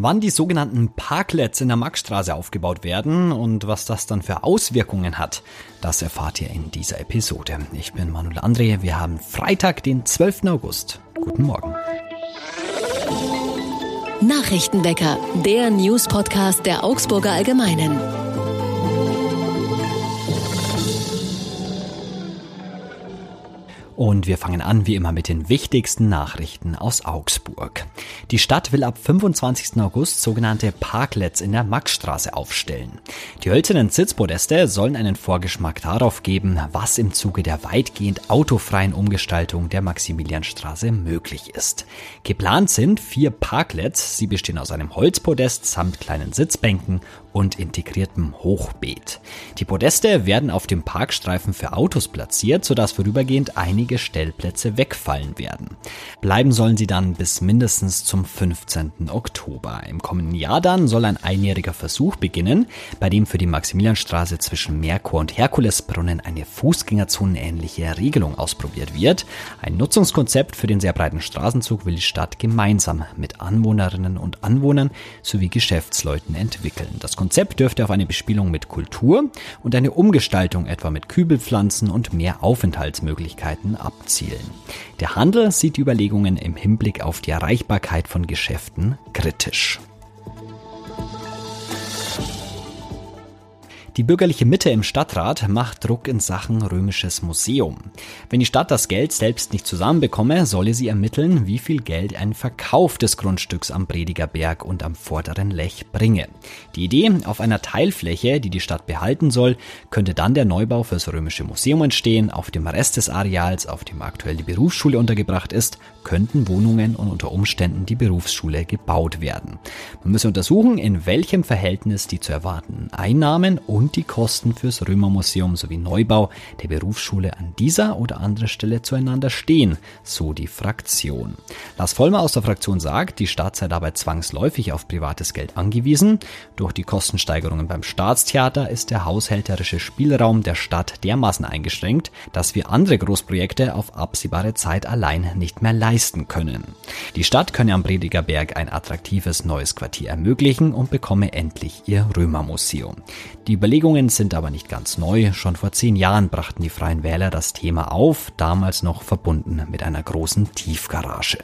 Wann die sogenannten Parklets in der Maxstraße aufgebaut werden und was das dann für Auswirkungen hat, das erfahrt ihr in dieser Episode. Ich bin Manuel André, wir haben Freitag, den 12. August. Guten Morgen. Nachrichtenwecker, der News-Podcast der Augsburger Allgemeinen. Und wir fangen an wie immer mit den wichtigsten Nachrichten aus Augsburg. Die Stadt will ab 25. August sogenannte Parklets in der Maxstraße aufstellen. Die hölzernen Sitzpodeste sollen einen Vorgeschmack darauf geben, was im Zuge der weitgehend autofreien Umgestaltung der Maximilianstraße möglich ist. Geplant sind vier Parklets. Sie bestehen aus einem Holzpodest samt kleinen Sitzbänken und integriertem Hochbeet. Die Podeste werden auf dem Parkstreifen für Autos platziert, sodass vorübergehend einige Stellplätze wegfallen werden. Bleiben sollen sie dann bis mindestens zum 15. Oktober. Im kommenden Jahr dann soll ein einjähriger Versuch beginnen, bei dem für die Maximilianstraße zwischen Merkur und Herkulesbrunnen eine Fußgängerzonenähnliche Regelung ausprobiert wird. Ein Nutzungskonzept für den sehr breiten Straßenzug will die Stadt gemeinsam mit Anwohnerinnen und Anwohnern sowie Geschäftsleuten entwickeln. Das Konzept dürfte auf eine Bespielung mit Kultur und eine Umgestaltung etwa mit Kübelpflanzen und mehr Aufenthaltsmöglichkeiten abzielen. Der Handel sieht die Überlegungen im Hinblick auf die Erreichbarkeit von Geschäften kritisch. Die bürgerliche Mitte im Stadtrat macht Druck in Sachen römisches Museum. Wenn die Stadt das Geld selbst nicht zusammenbekomme, solle sie ermitteln, wie viel Geld ein Verkauf des Grundstücks am Predigerberg und am vorderen Lech bringe. Die Idee, auf einer Teilfläche, die die Stadt behalten soll, könnte dann der Neubau fürs römische Museum entstehen. Auf dem Rest des Areals, auf dem aktuell die Berufsschule untergebracht ist, könnten Wohnungen und unter Umständen die Berufsschule gebaut werden. Man müsse untersuchen, in welchem Verhältnis die zu erwartenden Einnahmen und die Kosten fürs Römermuseum sowie Neubau der Berufsschule an dieser oder anderer Stelle zueinander stehen, so die Fraktion. Lars Vollmer aus der Fraktion sagt, die Stadt sei dabei zwangsläufig auf privates Geld angewiesen. Durch die Kostensteigerungen beim Staatstheater ist der haushälterische Spielraum der Stadt dermaßen eingeschränkt, dass wir andere Großprojekte auf absehbare Zeit allein nicht mehr leisten können. Die Stadt könne am Predigerberg ein attraktives neues Quartier ermöglichen und bekomme endlich ihr Römermuseum. Die Überlegungen sind aber nicht ganz neu. Schon vor zehn Jahren brachten die Freien Wähler das Thema auf, damals noch verbunden mit einer großen Tiefgarage.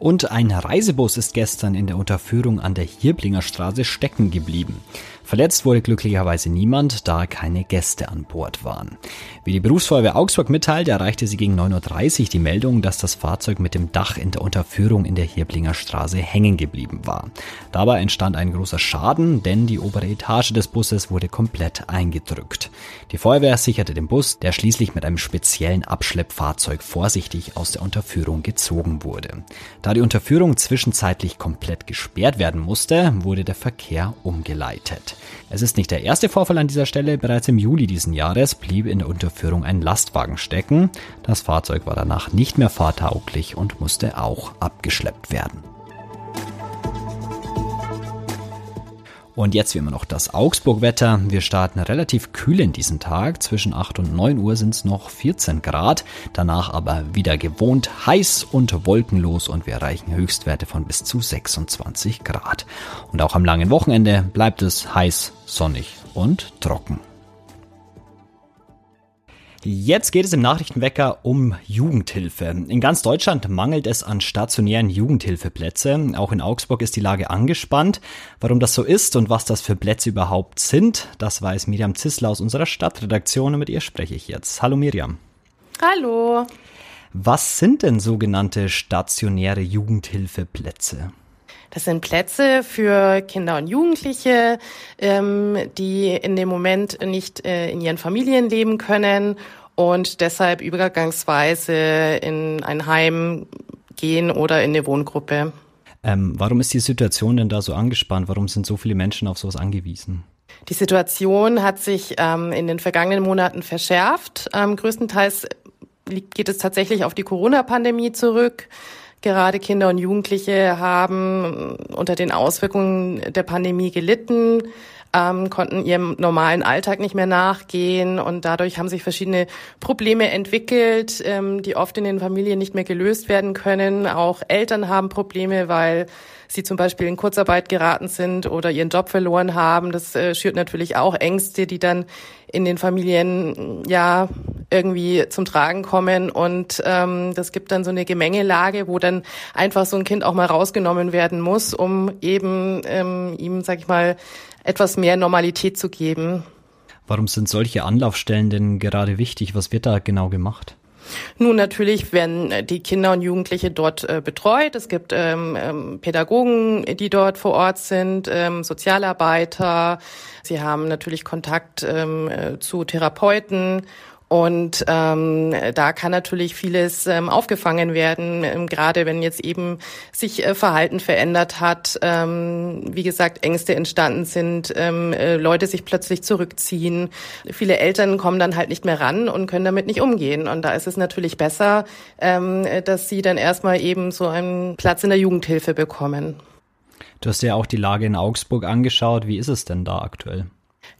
Und ein Reisebus ist gestern in der Unterführung an der Hirblinger Straße stecken geblieben. Verletzt wurde glücklicherweise niemand, da keine Gäste an Bord waren. Wie die Berufsfeuerwehr Augsburg mitteilt, erreichte sie gegen 9.30 Uhr die Meldung, dass das Fahrzeug mit dem Dach in der Unterführung in der Hirblinger Straße hängen geblieben war. Dabei entstand ein großer Schaden, denn die obere Etage des Busses wurde komplett eingedrückt. Die Feuerwehr sicherte den Bus, der schließlich mit einem speziellen Abschleppfahrzeug vorsichtig aus der Unterführung gezogen wurde. Da die Unterführung zwischenzeitlich komplett gesperrt werden musste, wurde der Verkehr umgeleitet. Es ist nicht der erste Vorfall an dieser Stelle. Bereits im Juli diesen Jahres blieb in der Unterführung ein Lastwagen stecken. Das Fahrzeug war danach nicht mehr fahrtauglich und musste auch abgeschleppt werden. Und jetzt wie immer noch das Augsburg-Wetter. Wir starten relativ kühl in diesen Tag. Zwischen 8 und 9 Uhr sind es noch 14 Grad. Danach aber wieder gewohnt heiß und wolkenlos und wir erreichen Höchstwerte von bis zu 26 Grad. Und auch am langen Wochenende bleibt es heiß, sonnig und trocken. Jetzt geht es im Nachrichtenwecker um Jugendhilfe. In ganz Deutschland mangelt es an stationären Jugendhilfeplätze. Auch in Augsburg ist die Lage angespannt. Warum das so ist und was das für Plätze überhaupt sind, das weiß Miriam Zissler aus unserer Stadtredaktion und mit ihr spreche ich jetzt. Hallo Miriam. Hallo. Was sind denn sogenannte stationäre Jugendhilfeplätze? Das sind Plätze für Kinder und Jugendliche, ähm, die in dem Moment nicht äh, in ihren Familien leben können und deshalb übergangsweise in ein Heim gehen oder in eine Wohngruppe. Ähm, warum ist die Situation denn da so angespannt? Warum sind so viele Menschen auf sowas angewiesen? Die Situation hat sich ähm, in den vergangenen Monaten verschärft. Ähm, größtenteils geht es tatsächlich auf die Corona-Pandemie zurück. Gerade Kinder und Jugendliche haben unter den Auswirkungen der Pandemie gelitten. ähm, konnten ihrem normalen Alltag nicht mehr nachgehen und dadurch haben sich verschiedene Probleme entwickelt, ähm, die oft in den Familien nicht mehr gelöst werden können. Auch Eltern haben Probleme, weil sie zum Beispiel in Kurzarbeit geraten sind oder ihren Job verloren haben. Das äh, schürt natürlich auch Ängste, die dann in den Familien ja irgendwie zum Tragen kommen und ähm, das gibt dann so eine Gemengelage, wo dann einfach so ein Kind auch mal rausgenommen werden muss, um eben ähm, ihm, sag ich mal, etwas mehr Normalität zu geben. Warum sind solche Anlaufstellen denn gerade wichtig? Was wird da genau gemacht? Nun, natürlich werden äh, die Kinder und Jugendliche dort äh, betreut. Es gibt ähm, ähm, Pädagogen, die dort vor Ort sind, ähm, Sozialarbeiter. Sie haben natürlich Kontakt ähm, äh, zu Therapeuten und ähm, da kann natürlich vieles ähm, aufgefangen werden, ähm, gerade wenn jetzt eben sich äh, Verhalten verändert hat, ähm, wie gesagt, Ängste entstanden sind, ähm, äh, Leute sich plötzlich zurückziehen. Viele Eltern kommen dann halt nicht mehr ran und können damit nicht umgehen. Und da ist es natürlich besser, ähm, dass sie dann erstmal eben so einen Platz in der Jugendhilfe bekommen. Du hast ja auch die Lage in Augsburg angeschaut. Wie ist es denn da aktuell?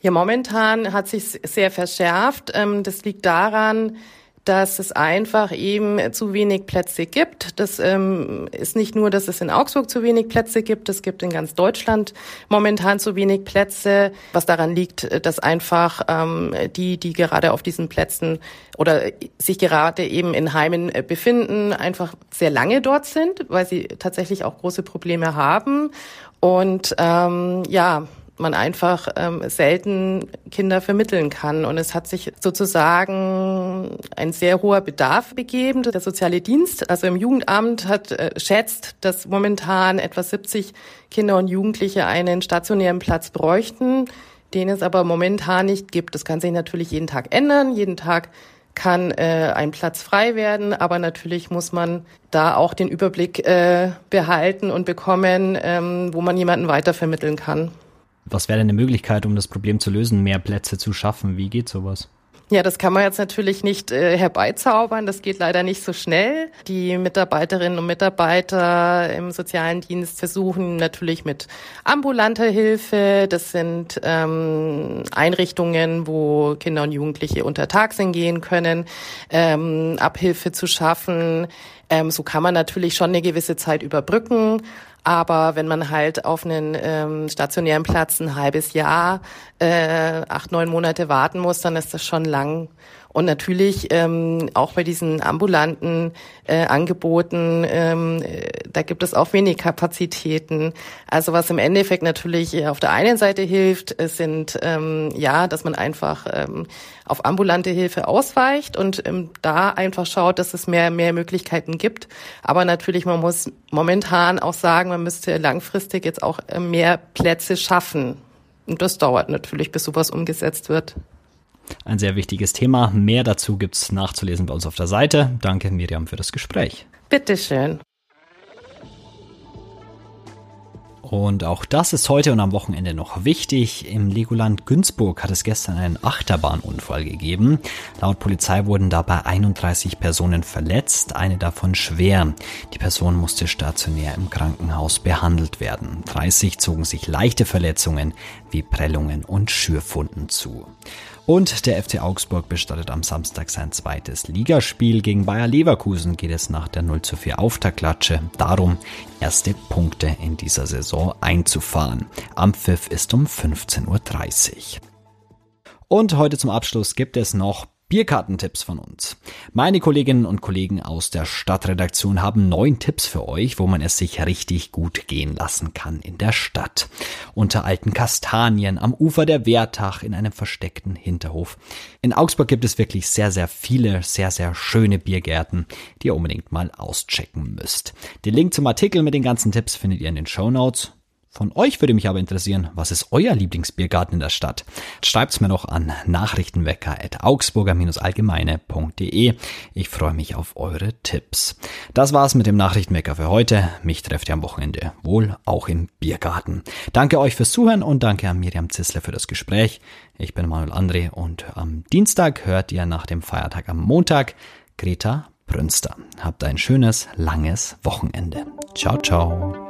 Ja, momentan hat sich sehr verschärft. Ähm, das liegt daran, dass es einfach eben zu wenig Plätze gibt. Das ähm, ist nicht nur, dass es in Augsburg zu wenig Plätze gibt, es gibt in ganz Deutschland momentan zu wenig Plätze, was daran liegt, dass einfach ähm, die, die gerade auf diesen Plätzen oder sich gerade eben in Heimen befinden, einfach sehr lange dort sind, weil sie tatsächlich auch große Probleme haben. Und ähm, ja, man einfach ähm, selten Kinder vermitteln kann. Und es hat sich sozusagen ein sehr hoher Bedarf begeben. Der soziale Dienst, also im Jugendamt, hat äh, schätzt, dass momentan etwa 70 Kinder und Jugendliche einen stationären Platz bräuchten, den es aber momentan nicht gibt. Das kann sich natürlich jeden Tag ändern. Jeden Tag kann äh, ein Platz frei werden, aber natürlich muss man da auch den Überblick äh, behalten und bekommen, ähm, wo man jemanden weitervermitteln kann. Was wäre denn eine Möglichkeit, um das Problem zu lösen, mehr Plätze zu schaffen? Wie geht sowas? Ja, das kann man jetzt natürlich nicht äh, herbeizaubern. Das geht leider nicht so schnell. Die Mitarbeiterinnen und Mitarbeiter im sozialen Dienst versuchen natürlich mit ambulanter Hilfe. Das sind ähm, Einrichtungen, wo Kinder und Jugendliche untertags hingehen können, ähm, Abhilfe zu schaffen. Ähm, so kann man natürlich schon eine gewisse Zeit überbrücken. Aber wenn man halt auf einen ähm, stationären Platz ein halbes Jahr, äh, acht, neun Monate warten muss, dann ist das schon lang. Und natürlich ähm, auch bei diesen ambulanten äh, Angeboten, ähm, äh, da gibt es auch wenig Kapazitäten. Also was im Endeffekt natürlich auf der einen Seite hilft, sind ähm, ja, dass man einfach ähm, auf ambulante Hilfe ausweicht und ähm, da einfach schaut, dass es mehr mehr Möglichkeiten gibt. Aber natürlich, man muss momentan auch sagen, man müsste langfristig jetzt auch äh, mehr Plätze schaffen. Und das dauert natürlich, bis sowas umgesetzt wird. Ein sehr wichtiges Thema. Mehr dazu gibt's nachzulesen bei uns auf der Seite. Danke, Miriam, für das Gespräch. Bitteschön. Und auch das ist heute und am Wochenende noch wichtig. Im Legoland Günzburg hat es gestern einen Achterbahnunfall gegeben. Laut Polizei wurden dabei 31 Personen verletzt, eine davon schwer. Die Person musste stationär im Krankenhaus behandelt werden. 30 zogen sich leichte Verletzungen wie Prellungen und Schürfunden zu. Und der FC Augsburg bestattet am Samstag sein zweites Ligaspiel. Gegen Bayer Leverkusen geht es nach der 0 zu 4 Auftaktklatsche darum, erste Punkte in dieser Saison einzufahren. Am Pfiff ist um 15.30 Uhr. Und heute zum Abschluss gibt es noch Bierkartentipps von uns. Meine Kolleginnen und Kollegen aus der Stadtredaktion haben neun Tipps für euch, wo man es sich richtig gut gehen lassen kann in der Stadt. Unter alten Kastanien, am Ufer der Wehrtach, in einem versteckten Hinterhof. In Augsburg gibt es wirklich sehr, sehr viele, sehr, sehr schöne Biergärten, die ihr unbedingt mal auschecken müsst. Den Link zum Artikel mit den ganzen Tipps findet ihr in den Show Notes. Von euch würde mich aber interessieren, was ist euer Lieblingsbiergarten in der Stadt? Schreibt's mir doch an nachrichtenwecker.augsburger-allgemeine.de. Ich freue mich auf eure Tipps. Das war's mit dem Nachrichtenwecker für heute. Mich trefft ihr am Wochenende wohl auch im Biergarten. Danke euch fürs Zuhören und danke an Miriam Zissler für das Gespräch. Ich bin Manuel André und am Dienstag hört ihr nach dem Feiertag am Montag Greta Brünster. Habt ein schönes, langes Wochenende. Ciao, ciao.